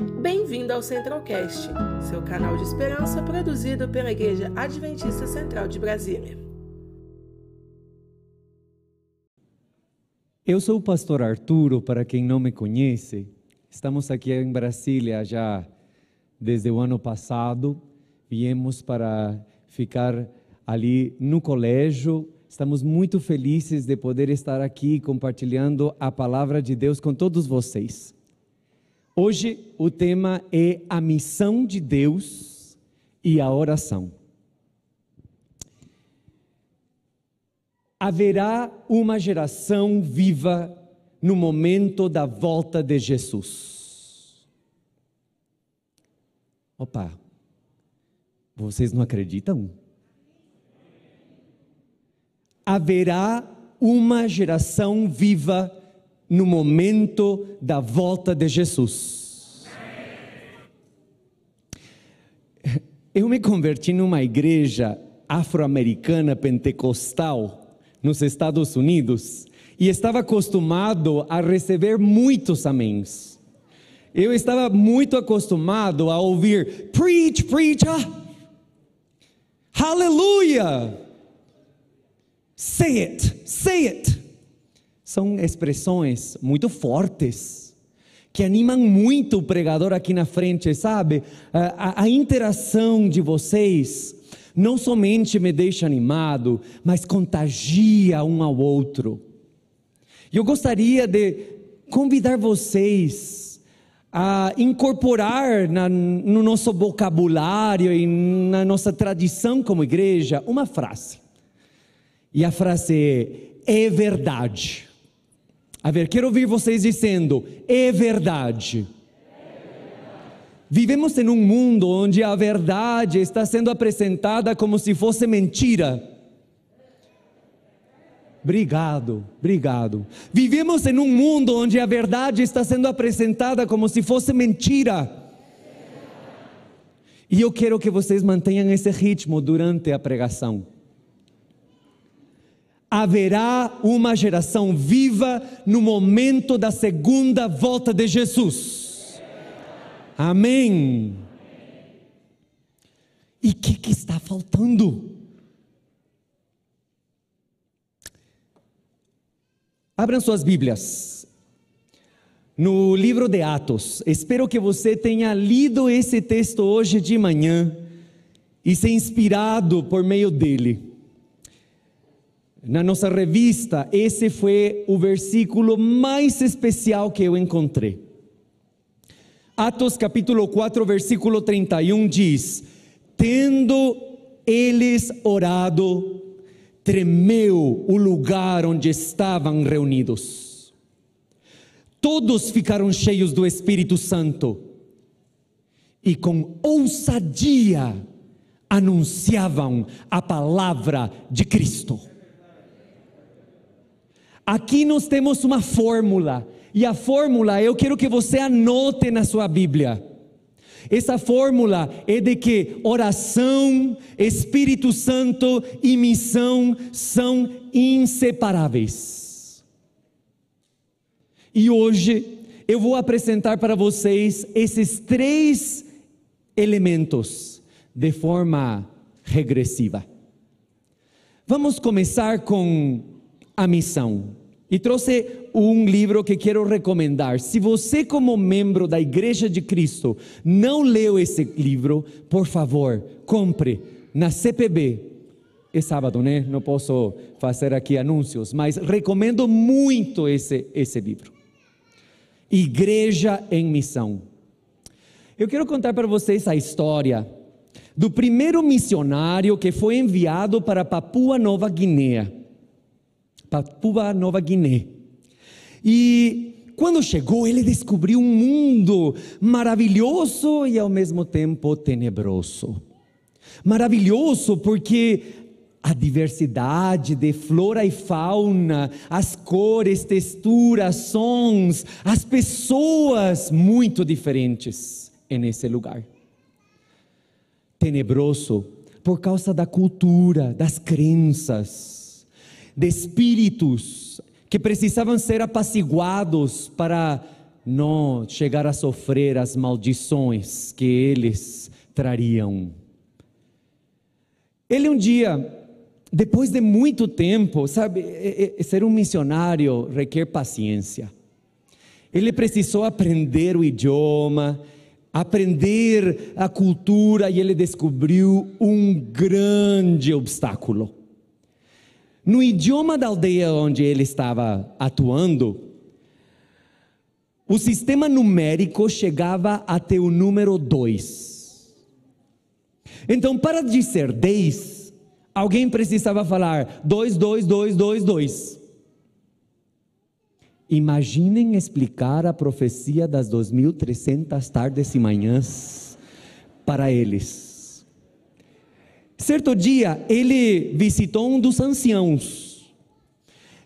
Bem-vindo ao Centralcast, seu canal de esperança produzido pela Igreja Adventista Central de Brasília. Eu sou o pastor Arturo, para quem não me conhece. Estamos aqui em Brasília já desde o ano passado. Viemos para ficar ali no colégio. Estamos muito felizes de poder estar aqui compartilhando a palavra de Deus com todos vocês. Hoje o tema é a missão de Deus e a oração. Haverá uma geração viva no momento da volta de Jesus. Opa, vocês não acreditam? Haverá uma geração viva no momento da volta de Jesus. Eu me converti numa igreja afro-americana pentecostal nos Estados Unidos e estava acostumado a receber muitos améns. Eu estava muito acostumado a ouvir preach, preach, ah, hallelujah, say it, say it são expressões muito fortes que animam muito o pregador aqui na frente, sabe? A, a, a, interação de vocês não somente me deixa animado, mas contagia um ao outro. Eu gostaria de convidar vocês a incorporar na, no nosso vocabulário e na nossa tradição como igreja uma frase. E a frase é: é verdade. A ver, quero ouvir vocês dizendo: é verdade. Vivemos em um mundo onde a verdade está sendo apresentada como se fosse mentira. Obrigado, obrigado. Vivemos em um mundo onde a verdade está sendo apresentada como se fosse mentira. E eu quero que vocês mantenham esse ritmo durante a pregação haverá uma geração viva no momento da segunda volta de Jesus. Amém. E o que, que está faltando? Abram suas Bíblias. No livro de Atos, espero que você tenha lido esse texto hoje de manhã e se inspirado por meio dele na nossa revista, esse foi o versículo mais especial que eu encontrei. Atos capítulo 4, versículo 31 diz: Tendo eles orado, tremeu o lugar onde estavam reunidos. Todos ficaram cheios do Espírito Santo e com ousadia anunciavam a palavra de Cristo. Aqui nós temos uma fórmula, e a fórmula eu quero que você anote na sua Bíblia. Essa fórmula é de que oração, Espírito Santo e missão são inseparáveis. E hoje eu vou apresentar para vocês esses três elementos de forma regressiva. Vamos começar com a missão. E trouxe um livro que quero recomendar. Se você, como membro da Igreja de Cristo, não leu esse livro, por favor, compre na CPB. É sábado, né? Não posso fazer aqui anúncios, mas recomendo muito esse, esse livro. Igreja em Missão. Eu quero contar para vocês a história do primeiro missionário que foi enviado para Papua Nova Guiné. Papua Nova Guiné. E quando chegou, ele descobriu um mundo maravilhoso e ao mesmo tempo tenebroso. Maravilhoso porque a diversidade de flora e fauna, as cores, texturas, sons, as pessoas muito diferentes nesse lugar. Tenebroso por causa da cultura, das crenças de espíritos que precisavam ser apaciguados para não chegar a sofrer as maldições que eles trariam. Ele um dia, depois de muito tempo, sabe, ser um missionário requer paciência. Ele precisou aprender o idioma, aprender a cultura e ele descobriu um grande obstáculo. No idioma da aldeia onde ele estava atuando, o sistema numérico chegava até o número 2. Então, para dizer 10, alguém precisava falar 2, 2, 2, 2, 2. Imaginem explicar a profecia das 2.300 tardes e manhãs para eles. Certo dia, ele visitou um dos anciãos.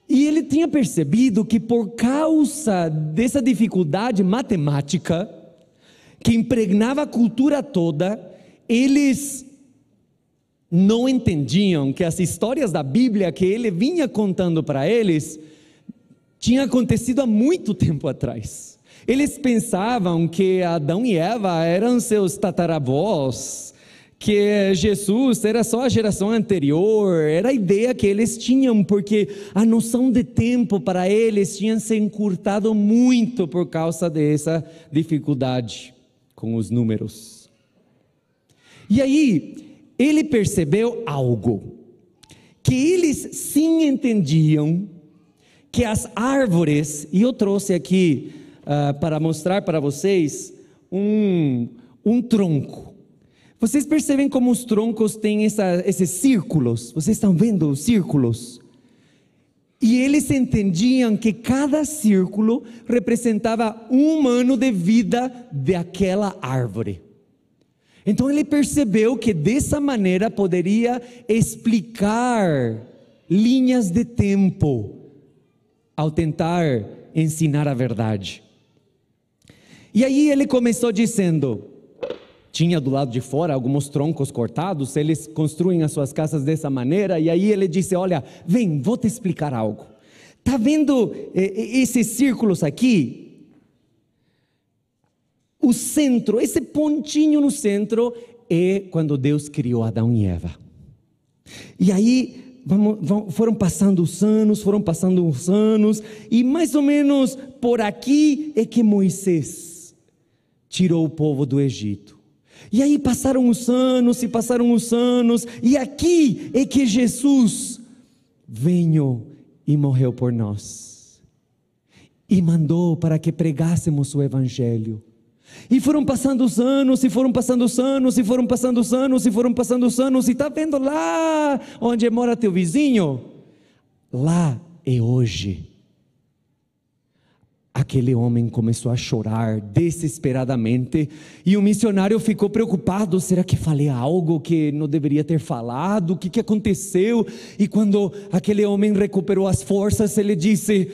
E ele tinha percebido que por causa dessa dificuldade matemática, que impregnava a cultura toda, eles não entendiam que as histórias da Bíblia que ele vinha contando para eles tinha acontecido há muito tempo atrás. Eles pensavam que Adão e Eva eram seus tataravós, que Jesus era só a geração anterior, era a ideia que eles tinham, porque a noção de tempo para eles tinha se encurtado muito por causa dessa dificuldade com os números. E aí, ele percebeu algo, que eles sim entendiam que as árvores, e eu trouxe aqui uh, para mostrar para vocês um, um tronco. Vocês percebem como os troncos têm essa, esses círculos? Vocês estão vendo os círculos? E eles entendiam que cada círculo representava um ano de vida daquela árvore. Então ele percebeu que dessa maneira poderia explicar linhas de tempo ao tentar ensinar a verdade. E aí ele começou dizendo: tinha do lado de fora alguns troncos cortados, eles construem as suas casas dessa maneira, e aí ele disse: Olha, vem, vou te explicar algo. Está vendo esses círculos aqui? O centro, esse pontinho no centro, é quando Deus criou Adão e Eva. E aí vamos, vamos, foram passando os anos, foram passando os anos, e mais ou menos por aqui é que Moisés tirou o povo do Egito. E aí passaram os anos e passaram os anos, e aqui é que Jesus veio e morreu por nós, e mandou para que pregássemos o Evangelho. E foram passando os anos, e foram passando os anos, e foram passando os anos, e foram passando os anos, e está vendo lá onde mora teu vizinho? Lá é hoje. Aquele homem começou a chorar desesperadamente e o missionário ficou preocupado: será que falei algo que não deveria ter falado? O que, que aconteceu? E quando aquele homem recuperou as forças, ele disse: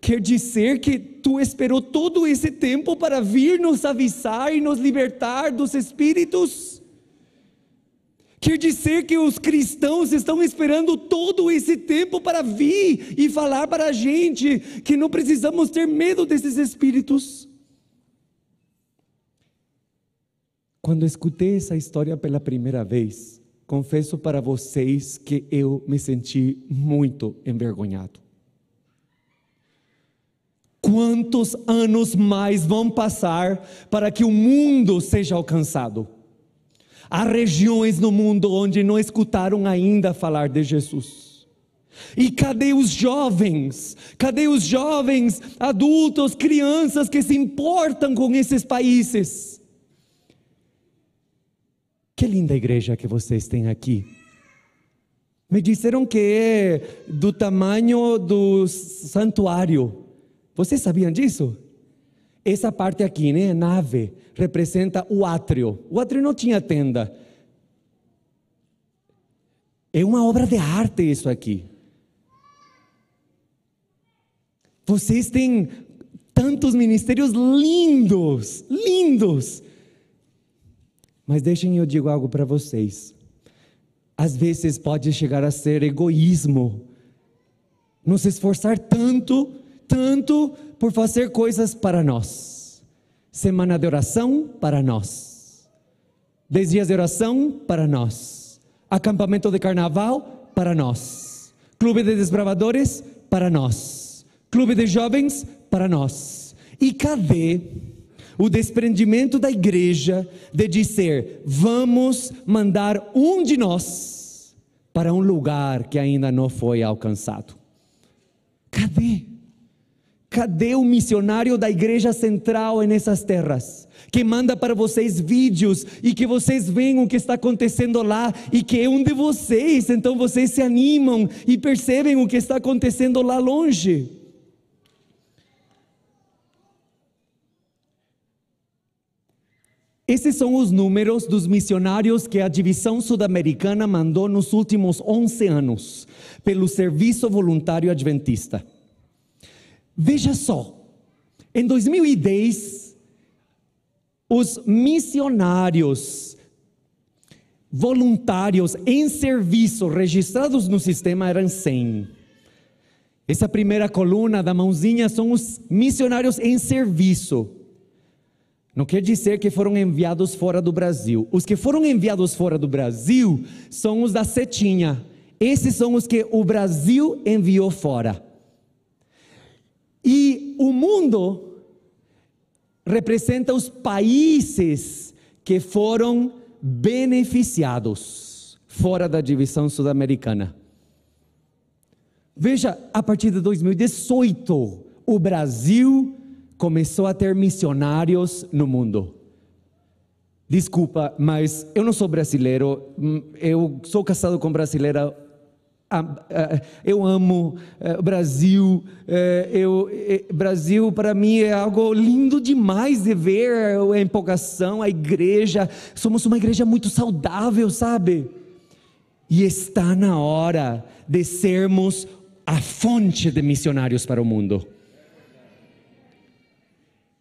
Quer dizer que tu esperou todo esse tempo para vir nos avisar e nos libertar dos espíritos? Quer dizer que os cristãos estão esperando todo esse tempo para vir e falar para a gente que não precisamos ter medo desses espíritos? Quando escutei essa história pela primeira vez, confesso para vocês que eu me senti muito envergonhado. Quantos anos mais vão passar para que o mundo seja alcançado? Há regiões no mundo onde não escutaram ainda falar de Jesus. E cadê os jovens? Cadê os jovens, adultos, crianças que se importam com esses países? Que linda igreja que vocês têm aqui. Me disseram que é do tamanho do santuário. Vocês sabiam disso? Essa parte aqui, né, nave, representa o átrio. O átrio não tinha tenda. É uma obra de arte isso aqui. Vocês têm tantos ministérios lindos, lindos. Mas deixem eu digo algo para vocês. Às vezes pode chegar a ser egoísmo. Nos esforçar tanto tanto por fazer coisas para nós. Semana de oração para nós. Dez dias de oração para nós. Acampamento de carnaval para nós. Clube de desbravadores para nós. Clube de jovens para nós. E cadê o desprendimento da igreja de dizer: vamos mandar um de nós para um lugar que ainda não foi alcançado? Cadê? Cadê o missionário da igreja central nessas terras? Que manda para vocês vídeos e que vocês veem o que está acontecendo lá e que é um de vocês, então vocês se animam e percebem o que está acontecendo lá longe. Esses são os números dos missionários que a divisão sul-americana mandou nos últimos 11 anos, pelo Serviço Voluntário Adventista. Veja só, em 2010, os missionários voluntários em serviço registrados no sistema eram 100. Essa primeira coluna da mãozinha são os missionários em serviço. Não quer dizer que foram enviados fora do Brasil. Os que foram enviados fora do Brasil são os da setinha. Esses são os que o Brasil enviou fora. E o mundo representa os países que foram beneficiados fora da divisão sul-americana. Veja, a partir de 2018, o Brasil começou a ter missionários no mundo. Desculpa, mas eu não sou brasileiro, hum, eu sou casado com brasileira eu amo o Brasil. Eh, eu, eh, Brasil para mim é algo lindo demais de ver a empolgação, a igreja. Somos uma igreja muito saudável, sabe? E está na hora de sermos a fonte de missionários para o mundo.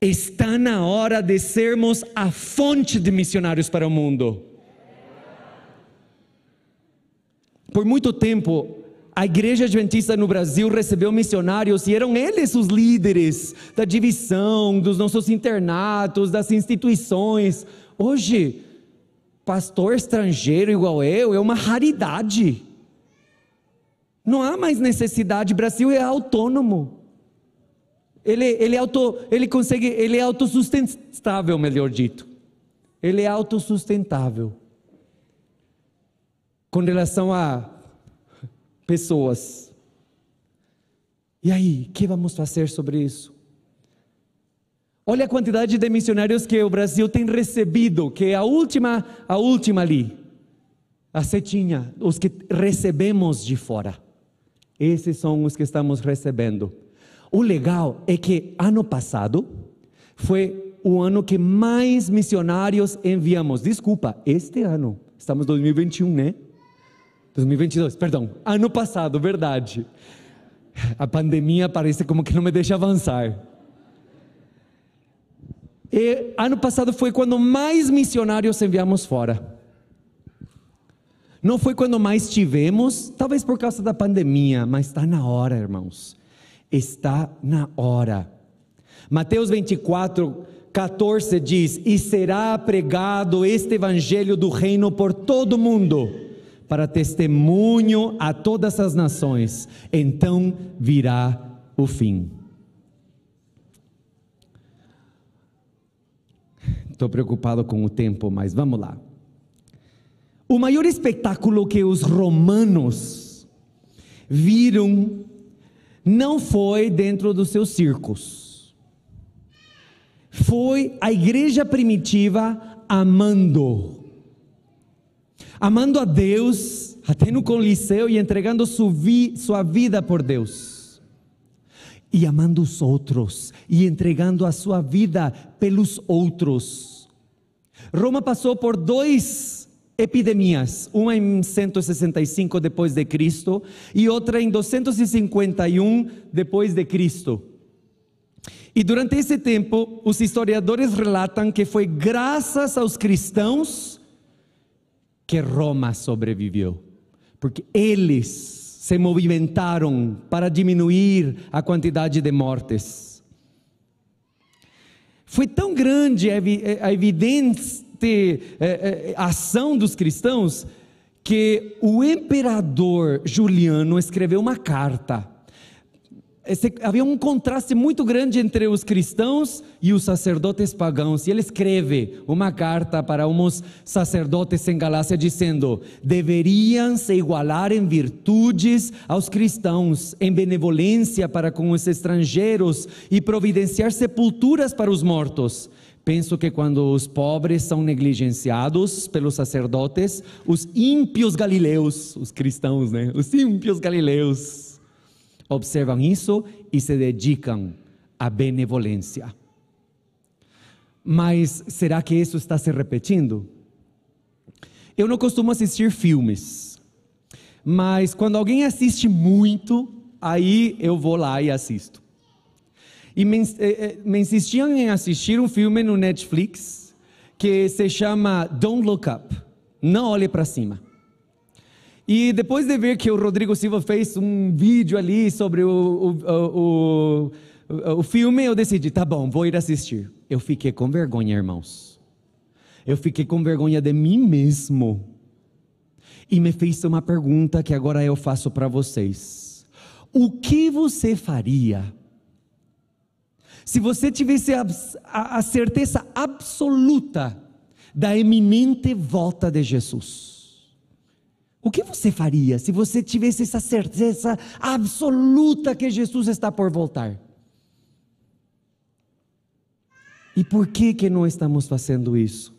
Está na hora de sermos a fonte de missionários para o mundo. Por muito tempo, a igreja adventista no Brasil recebeu missionários e eram eles os líderes da divisão, dos nossos internatos, das instituições. Hoje, pastor estrangeiro igual eu é uma raridade. Não há mais necessidade, o Brasil é autônomo. Ele, ele, auto, ele consegue, ele é autossustentável, melhor dito. Ele é autossustentável. Com relação a pessoas. E aí, o que vamos fazer sobre isso? Olha a quantidade de missionários que o Brasil tem recebido, que é a última, a última ali, a setinha, os que recebemos de fora. Esses são os que estamos recebendo. O legal é que ano passado foi o ano que mais missionários enviamos. Desculpa, este ano, estamos em 2021, né? 2022, perdão. Ano passado, verdade. A pandemia parece como que não me deixa avançar. E ano passado foi quando mais missionários enviamos fora. Não foi quando mais tivemos, talvez por causa da pandemia, mas está na hora, irmãos. Está na hora. Mateus 24, 14 diz: E será pregado este evangelho do reino por todo o mundo para testemunho a todas as nações, então virá o fim. Estou preocupado com o tempo, mas vamos lá. O maior espetáculo que os romanos viram não foi dentro dos seus circos, foi a igreja primitiva amando amando a Deus, até no Coliseu e entregando sua vida por Deus. E amando os outros e entregando a sua vida pelos outros. Roma passou por dois epidemias, uma em 165 depois de Cristo e outra em 251 depois de Cristo. E durante esse tempo, os historiadores relatam que foi graças aos cristãos que Roma sobreviveu, porque eles se movimentaram para diminuir a quantidade de mortes. Foi tão grande a evidente ação dos cristãos que o imperador Juliano escreveu uma carta esse, havia um contraste muito grande entre os cristãos e os sacerdotes pagãos. E ele escreve uma carta para uns sacerdotes em Galácia dizendo: deveriam se igualar em virtudes aos cristãos, em benevolência para com os estrangeiros e providenciar sepulturas para os mortos. Penso que quando os pobres são negligenciados pelos sacerdotes, os ímpios galileus, os cristãos, né? Os ímpios galileus observam isso e se dedicam à benevolência. Mas será que isso está se repetindo? Eu não costumo assistir filmes, mas quando alguém assiste muito, aí eu vou lá e assisto. E me, eh, eh, me insistiam em assistir um filme no Netflix que se chama Don't Look Up Não Olhe para Cima. E depois de ver que o Rodrigo Silva fez um vídeo ali sobre o, o, o, o filme, eu decidi, tá bom, vou ir assistir. Eu fiquei com vergonha, irmãos. Eu fiquei com vergonha de mim mesmo. E me fez uma pergunta que agora eu faço para vocês. O que você faria se você tivesse a, a, a certeza absoluta da eminente volta de Jesus? O que você faria se você tivesse essa certeza absoluta que Jesus está por voltar? E por que que não estamos fazendo isso?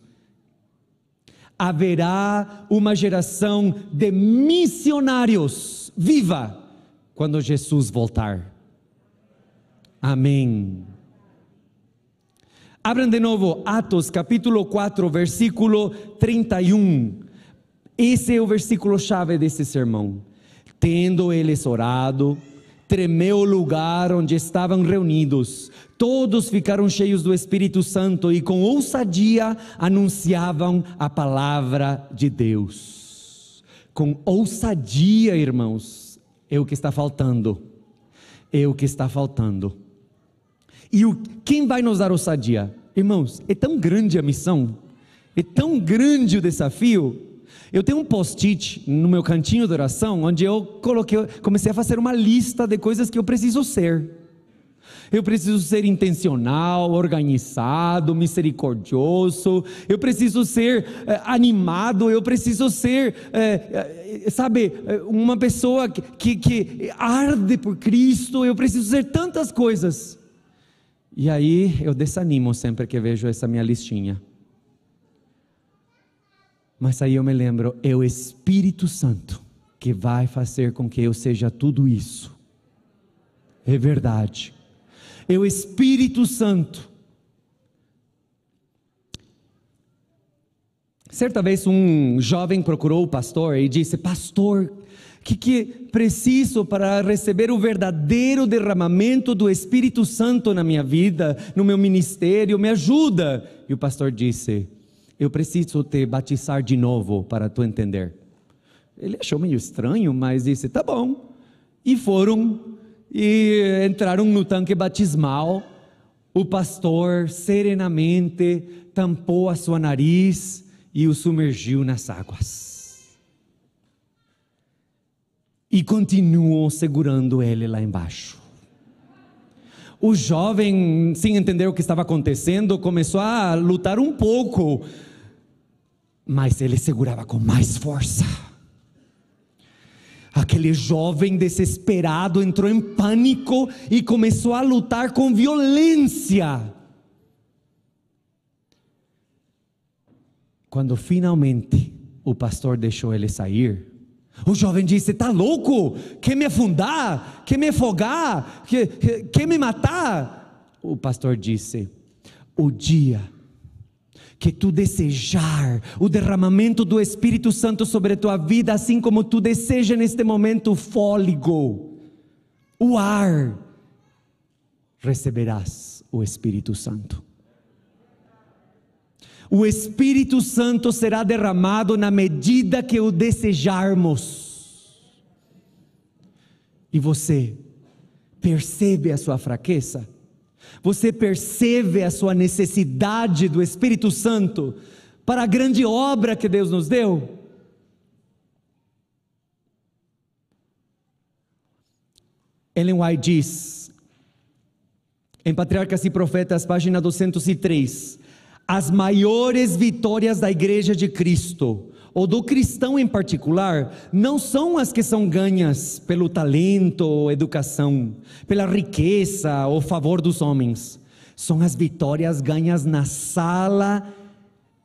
Haverá uma geração de missionários viva quando Jesus voltar. Amém. Abram de novo Atos capítulo 4, versículo 31. Esse é o versículo chave desse sermão. Tendo eles orado, tremeu o lugar onde estavam reunidos. Todos ficaram cheios do Espírito Santo e com ousadia anunciavam a palavra de Deus. Com ousadia, irmãos, é o que está faltando. É o que está faltando. E o, quem vai nos dar ousadia? Irmãos, é tão grande a missão, é tão grande o desafio, eu tenho um post-it no meu cantinho de oração, onde eu coloquei, comecei a fazer uma lista de coisas que eu preciso ser. Eu preciso ser intencional, organizado, misericordioso. Eu preciso ser é, animado. Eu preciso ser, é, é, sabe, uma pessoa que, que arde por Cristo. Eu preciso ser tantas coisas. E aí eu desanimo sempre que vejo essa minha listinha. Mas aí eu me lembro, é o Espírito Santo que vai fazer com que eu seja tudo isso. É verdade. É o Espírito Santo. Certa vez um jovem procurou o pastor e disse: Pastor, o que, que preciso para receber o verdadeiro derramamento do Espírito Santo na minha vida, no meu ministério? Me ajuda. E o pastor disse: eu preciso te batizar de novo para tu entender. Ele achou meio estranho, mas disse: tá bom. E foram e entraram no tanque batismal. O pastor serenamente tampou a sua nariz e o sumergiu nas águas. E continuou segurando ele lá embaixo. O jovem, sem entender o que estava acontecendo, começou a lutar um pouco mas ele segurava com mais força. Aquele jovem desesperado entrou em pânico e começou a lutar com violência. Quando finalmente o pastor deixou ele sair, o jovem disse: Está louco? Quer me afundar? Quer me afogar? Quer, quer me matar? O pastor disse: O dia que tu desejar o derramamento do Espírito Santo sobre a tua vida, assim como tu deseja neste momento o fôlego, o ar, receberás o Espírito Santo. O Espírito Santo será derramado na medida que o desejarmos. E você percebe a sua fraqueza? Você percebe a sua necessidade do Espírito Santo para a grande obra que Deus nos deu? Ellen White diz, em Patriarcas e Profetas, página 203, as maiores vitórias da Igreja de Cristo, ou do cristão em particular, não são as que são ganhas pelo talento ou educação, pela riqueza ou favor dos homens. São as vitórias ganhas na sala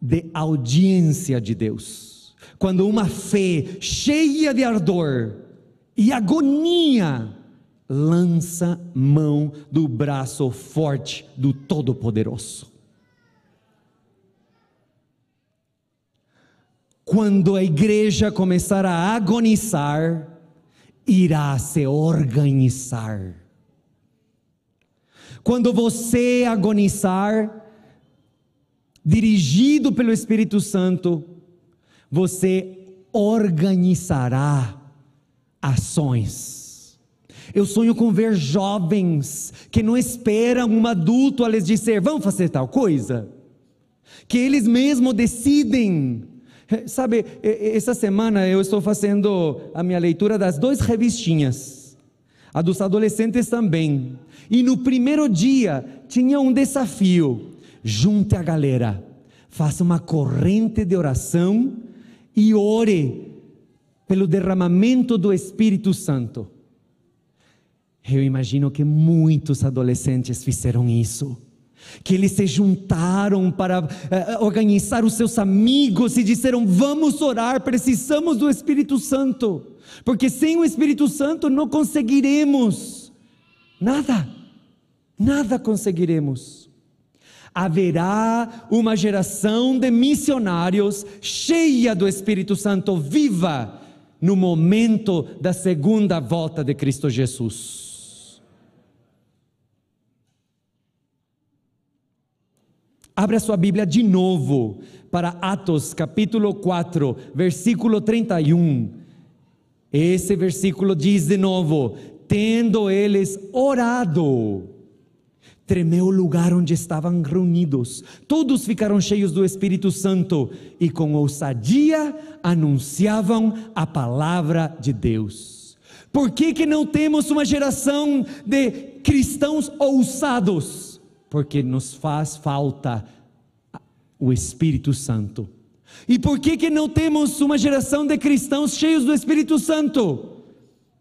de audiência de Deus. Quando uma fé cheia de ardor e agonia lança mão do braço forte do Todo-Poderoso. Quando a igreja começar a agonizar, irá se organizar. Quando você agonizar, dirigido pelo Espírito Santo, você organizará ações. Eu sonho com ver jovens que não esperam um adulto a lhes dizer, vamos fazer tal coisa, que eles mesmos decidem Sabe, essa semana eu estou fazendo a minha leitura das duas revistinhas, a dos adolescentes também. E no primeiro dia tinha um desafio: junte a galera, faça uma corrente de oração e ore pelo derramamento do Espírito Santo. Eu imagino que muitos adolescentes fizeram isso que eles se juntaram para uh, organizar os seus amigos e disseram: Vamos orar, precisamos do Espírito Santo, porque sem o Espírito Santo não conseguiremos nada, nada conseguiremos. Haverá uma geração de missionários cheia do Espírito Santo, viva no momento da segunda volta de Cristo Jesus. Abra sua Bíblia de novo para Atos capítulo 4, versículo 31. Esse versículo diz de novo: Tendo eles orado, tremeu o lugar onde estavam reunidos. Todos ficaram cheios do Espírito Santo e com ousadia anunciavam a palavra de Deus. Por que, que não temos uma geração de cristãos ousados? Porque nos faz falta o Espírito Santo. E por que, que não temos uma geração de cristãos cheios do Espírito Santo?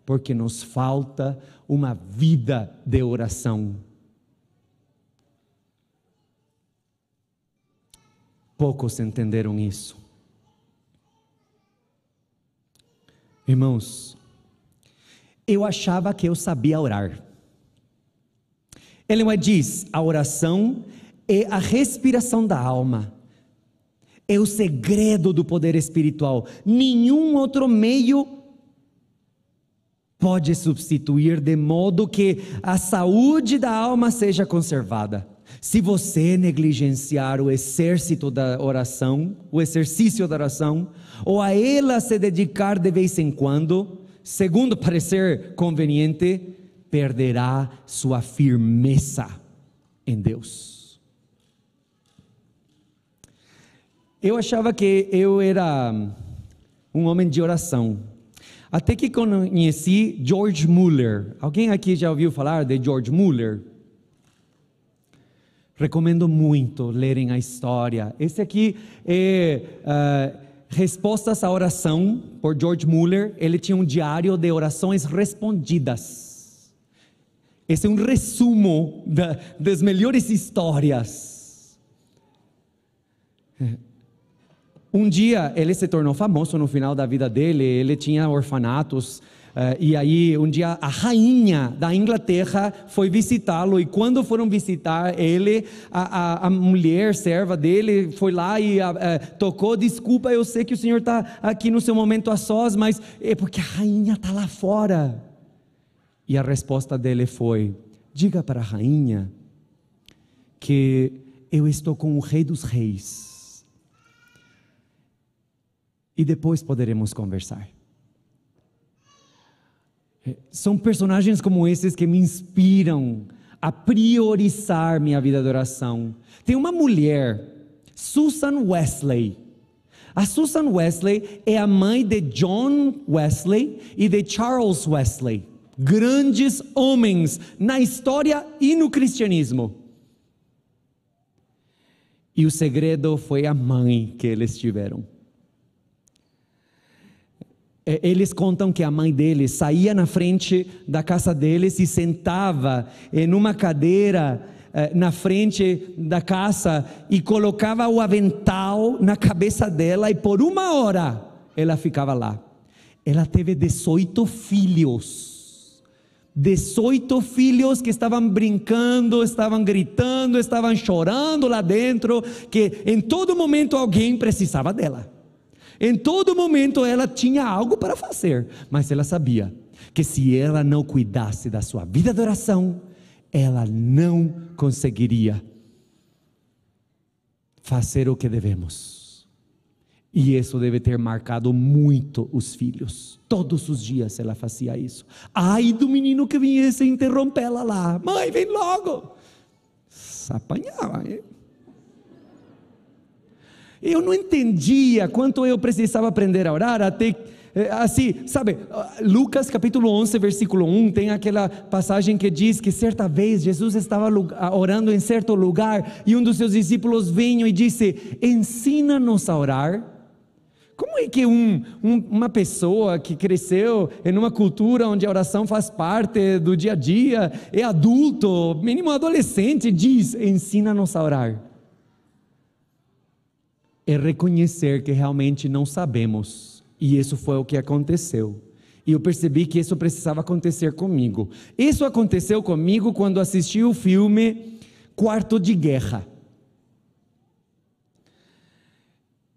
Porque nos falta uma vida de oração. Poucos entenderam isso. Irmãos, eu achava que eu sabia orar. Ellen diz: a oração é a respiração da alma, é o segredo do poder espiritual. Nenhum outro meio pode substituir de modo que a saúde da alma seja conservada. Se você negligenciar o exército da oração, o exercício da oração, ou a ela se dedicar de vez em quando, segundo parecer conveniente, perderá sua firmeza em Deus. Eu achava que eu era um homem de oração. Até que conheci George Muller. Alguém aqui já ouviu falar de George Muller? Recomendo muito lerem a história. Esse aqui é uh, Respostas à Oração, por George Muller. Ele tinha um diário de orações respondidas. Esse é um resumo da, das melhores histórias. Um dia ele se tornou famoso no final da vida dele, ele tinha orfanatos. E aí, um dia, a rainha da Inglaterra foi visitá-lo. E quando foram visitar ele, a, a, a mulher serva dele foi lá e uh, tocou: Desculpa, eu sei que o senhor está aqui no seu momento a sós, mas é porque a rainha está lá fora. E a resposta dele foi: diga para a rainha que eu estou com o rei dos reis. E depois poderemos conversar. É, são personagens como esses que me inspiram a priorizar minha vida de oração. Tem uma mulher, Susan Wesley. A Susan Wesley é a mãe de John Wesley e de Charles Wesley, grandes homens na história e no cristianismo. E o segredo foi a mãe que eles tiveram. É, eles contam que a mãe deles saía na frente da casa deles e sentava em uma cadeira eh, na frente da casa e colocava o avental na cabeça dela e por uma hora ela ficava lá. Ela teve 18 filhos. 18 filhos que estavam brincando, estavam gritando, estavam chorando lá dentro, que em todo momento alguém precisava dela. Em todo momento ela tinha algo para fazer, mas ela sabia que se ela não cuidasse da sua vida de oração, ela não conseguiria fazer o que devemos. E isso deve ter marcado muito os filhos. Todos os dias ela fazia isso. Ai do menino que viesse interrompê-la lá. Mãe, vem logo. Se apanhava. Hein? Eu não entendia quanto eu precisava aprender a orar até é, assim, sabe, Lucas capítulo 11, versículo 1, tem aquela passagem que diz que certa vez Jesus estava orando em certo lugar e um dos seus discípulos veio e disse: Ensina-nos a orar. Como é que um, um, uma pessoa que cresceu em uma cultura onde a oração faz parte do dia a dia, é adulto, mínimo adolescente, diz: Ensina-nos a orar? é reconhecer que realmente não sabemos. E isso foi o que aconteceu. E eu percebi que isso precisava acontecer comigo. Isso aconteceu comigo quando assisti o filme Quarto de Guerra.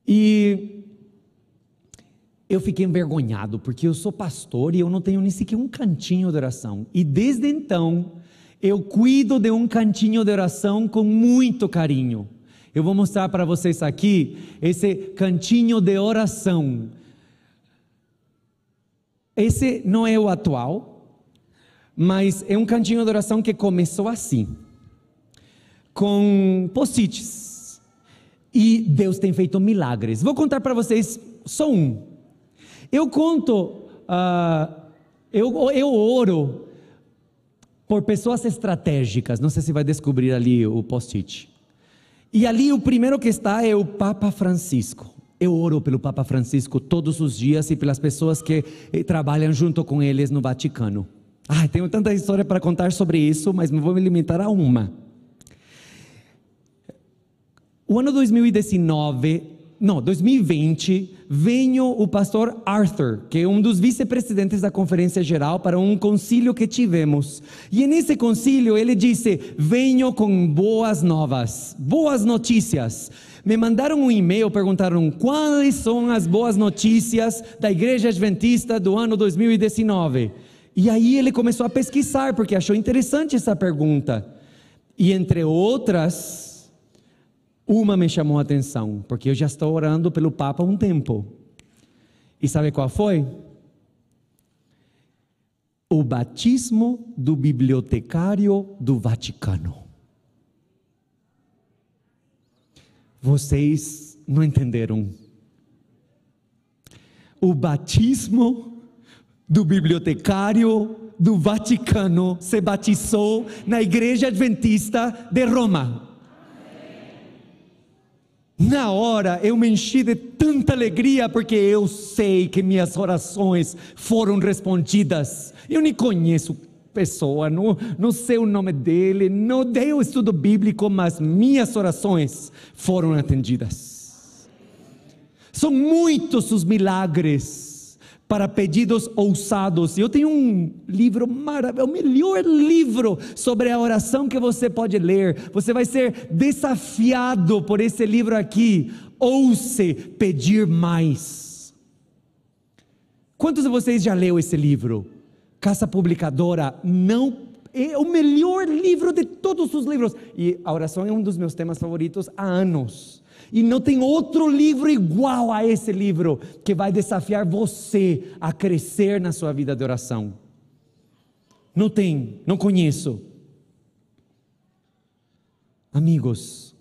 E eu fiquei envergonhado, porque eu sou pastor e eu não tenho nem sequer um cantinho de oração. E desde então, eu cuido de um cantinho de oração com muito carinho. Eu vou mostrar para vocês aqui esse cantinho de oração. Esse não é o atual, mas é um cantinho de oração que começou assim, com post-its. E Deus tem feito milagres. Vou contar para vocês só um. Eu conto, uh, eu, eu oro por pessoas estratégicas. Não sei se vai descobrir ali o post-it. E ali o primeiro que está é o Papa Francisco. Eu oro pelo Papa Francisco todos os dias e pelas pessoas que eh, trabalham junto com eles no Vaticano. Ah, tenho tanta história para contar sobre isso, mas vou me limitar a uma. O ano 2019 não, 2020, veio o pastor Arthur, que é um dos vice-presidentes da Conferência Geral, para um concílio que tivemos. E nesse concílio ele disse: Venho com boas novas, boas notícias. Me mandaram um e-mail, perguntaram quais são as boas notícias da Igreja Adventista do ano 2019. E aí ele começou a pesquisar, porque achou interessante essa pergunta. E entre outras, uma me chamou a atenção, porque eu já estou orando pelo Papa há um tempo. E sabe qual foi? O batismo do bibliotecário do Vaticano. Vocês não entenderam. O batismo do bibliotecário do Vaticano se batizou na Igreja Adventista de Roma. Na hora eu me enchi de tanta alegria, porque eu sei que minhas orações foram respondidas. Eu nem conheço pessoa, não, não sei o nome dele, não dei o estudo bíblico, mas minhas orações foram atendidas. São muitos os milagres para pedidos ousados. Eu tenho um livro maravilhoso, o melhor livro sobre a oração que você pode ler. Você vai ser desafiado por esse livro aqui. Ouse pedir mais. Quantos de vocês já leu esse livro? Casa Publicadora não é o melhor livro de todos os livros. E a oração é um dos meus temas favoritos há anos. E não tem outro livro igual a esse livro que vai desafiar você a crescer na sua vida de oração. Não tem, não conheço. Amigos,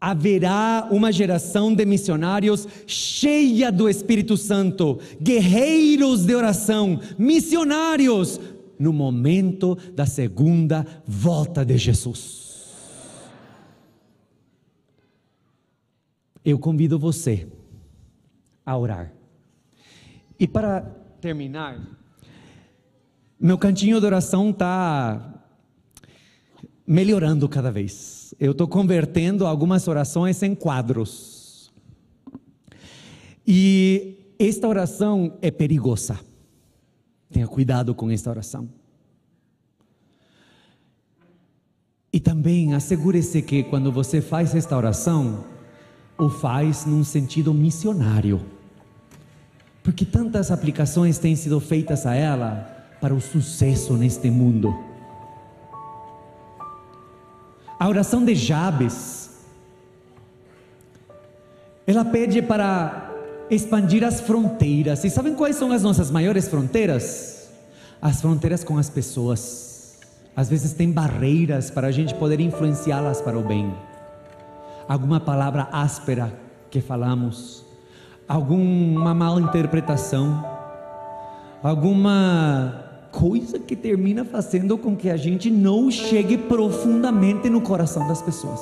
haverá uma geração de missionários cheia do Espírito Santo, guerreiros de oração, missionários, no momento da segunda volta de Jesus. Eu convido você a orar. E para terminar, meu cantinho de oração está melhorando cada vez. Eu estou convertendo algumas orações em quadros. E esta oração é perigosa. Tenha cuidado com esta oração. E também assegure-se que quando você faz esta oração, o faz num sentido missionário. Porque tantas aplicações têm sido feitas a ela para o sucesso neste mundo. A oração de Jabes, ela pede para expandir as fronteiras. E sabem quais são as nossas maiores fronteiras? As fronteiras com as pessoas. Às vezes tem barreiras para a gente poder influenciá-las para o bem. Alguma palavra áspera que falamos, alguma mal interpretação, alguma coisa que termina fazendo com que a gente não chegue profundamente no coração das pessoas.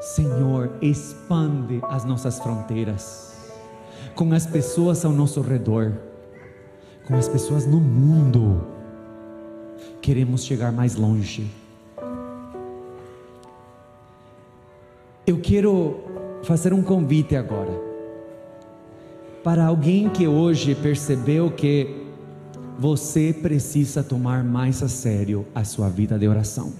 Senhor, expande as nossas fronteiras com as pessoas ao nosso redor, com as pessoas no mundo. Queremos chegar mais longe. Eu quero fazer um convite agora para alguém que hoje percebeu que você precisa tomar mais a sério a sua vida de oração.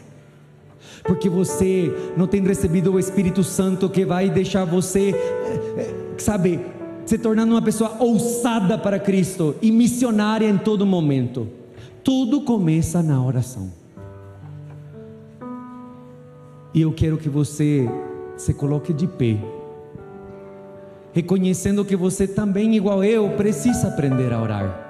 Porque você não tem recebido o Espírito Santo que vai deixar você, eh, eh, sabe, se tornando uma pessoa ousada para Cristo e missionária em todo momento. Tudo começa na oração. E eu quero que você se coloque de pé, reconhecendo que você também, igual eu, precisa aprender a orar.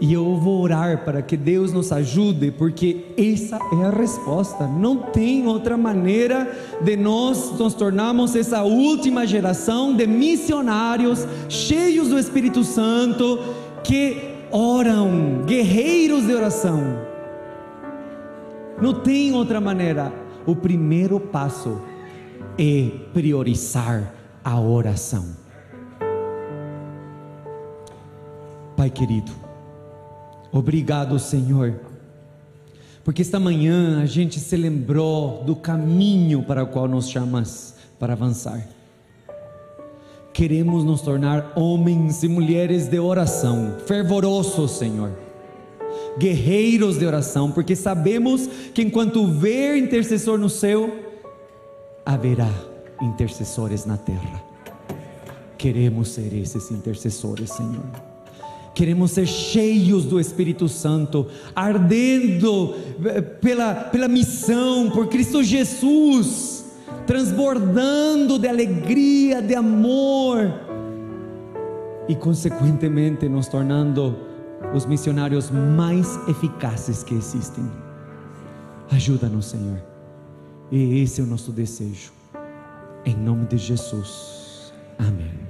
E eu vou orar para que Deus nos ajude, porque essa é a resposta. Não tem outra maneira de nós nos tornarmos essa última geração de missionários cheios do Espírito Santo que oram, guerreiros de oração. Não tem outra maneira. O primeiro passo é priorizar a oração. Pai querido, Obrigado, Senhor, porque esta manhã a gente se lembrou do caminho para o qual nos chamas para avançar. Queremos nos tornar homens e mulheres de oração, fervorosos, Senhor, guerreiros de oração, porque sabemos que enquanto ver intercessor no céu, haverá intercessores na terra. Queremos ser esses intercessores, Senhor. Queremos ser cheios do Espírito Santo, ardendo eh, pela, pela missão, por Cristo Jesus, transbordando de alegria, de amor, e consequentemente nos tornando os missionários mais eficazes que existem. Ajuda-nos, Senhor, e esse é o nosso desejo, em nome de Jesus. Amém.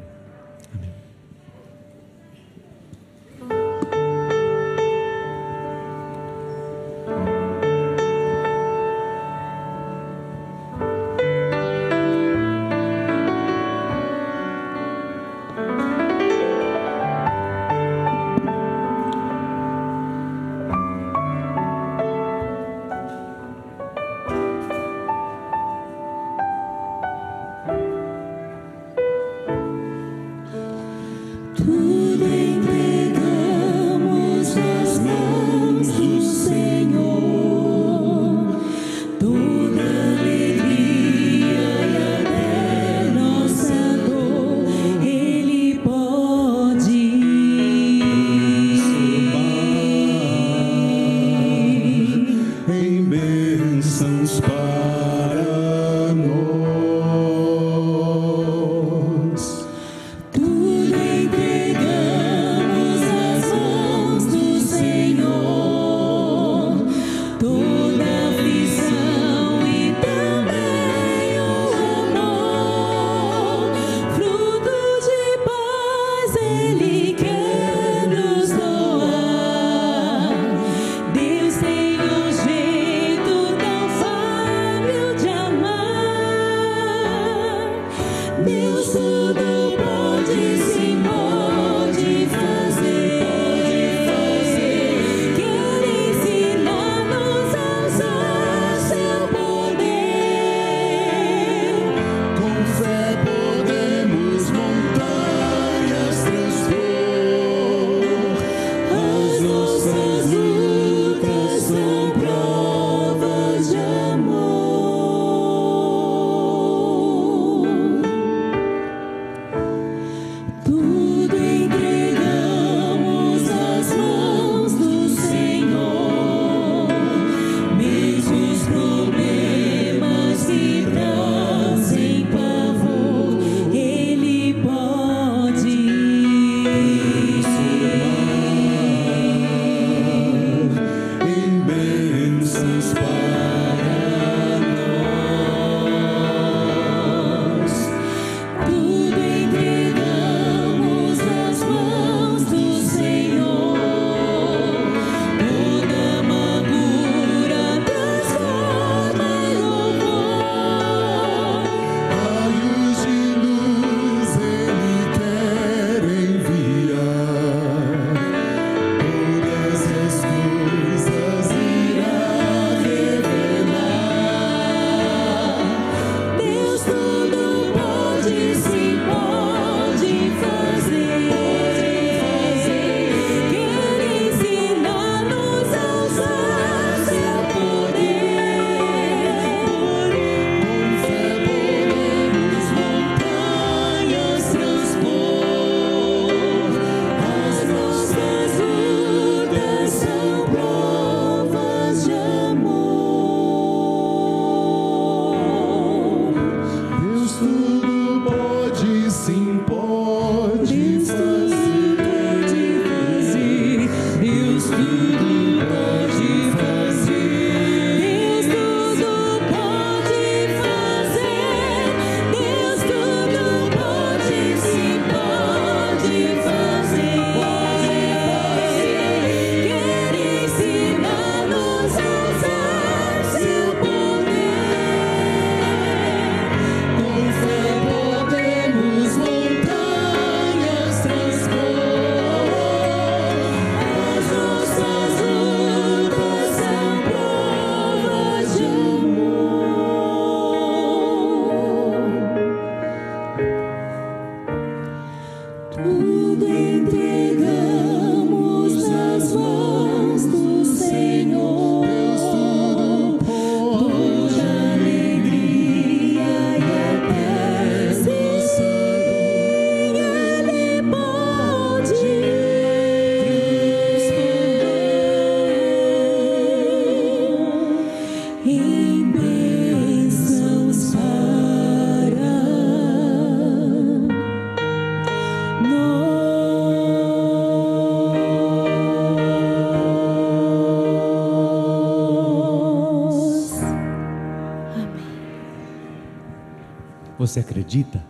Você acredita?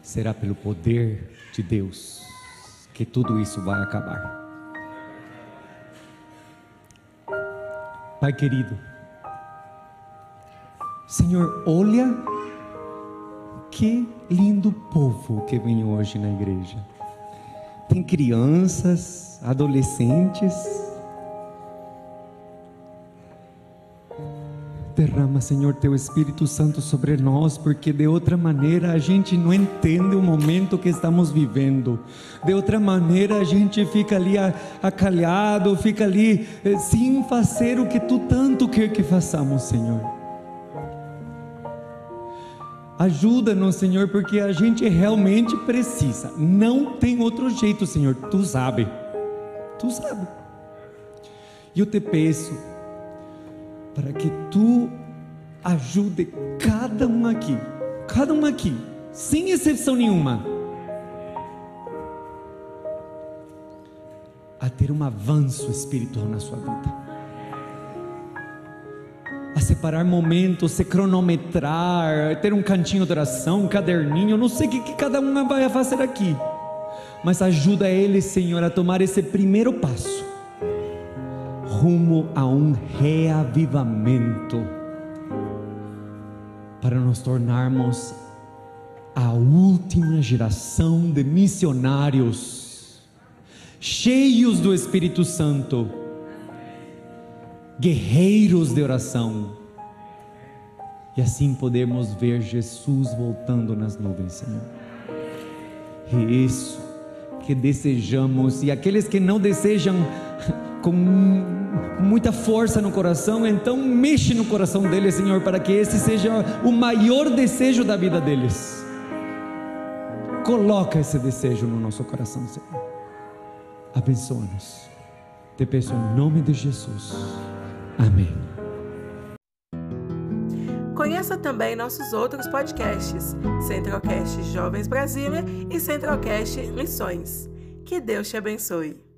Será pelo poder de Deus que tudo isso vai acabar. Pai querido, Senhor, olha que lindo povo que vem hoje na igreja. Tem crianças, adolescentes. Derrama, Senhor, teu Espírito Santo sobre nós, porque de outra maneira a gente não entende o momento que estamos vivendo. De outra maneira a gente fica ali acalhado, fica ali eh, sem fazer o que tu tanto quer que façamos, Senhor. Ajuda-nos, Senhor, porque a gente realmente precisa. Não tem outro jeito, Senhor. Tu sabe. Tu sabe. E eu te peço para que tu ajude cada um aqui, cada um aqui, sem exceção nenhuma, a ter um avanço espiritual na sua vida. A separar momentos, se cronometrar, ter um cantinho de oração, um caderninho, não sei o que, que cada uma vai fazer aqui, mas ajuda ele, Senhor, a tomar esse primeiro passo rumo a um reavivamento para nos tornarmos a última geração de missionários cheios do Espírito Santo guerreiros de oração. E assim podemos ver Jesus voltando nas nuvens, Senhor. É isso que desejamos, e aqueles que não desejam com muita força no coração, então mexe no coração deles, Senhor, para que esse seja o maior desejo da vida deles. Coloca esse desejo no nosso coração, Senhor. Abençoa-nos. Te peço em nome de Jesus. Amém. Conheça também nossos outros podcasts, Centralcast Jovens Brasília e Centralcast Missões. Que Deus te abençoe.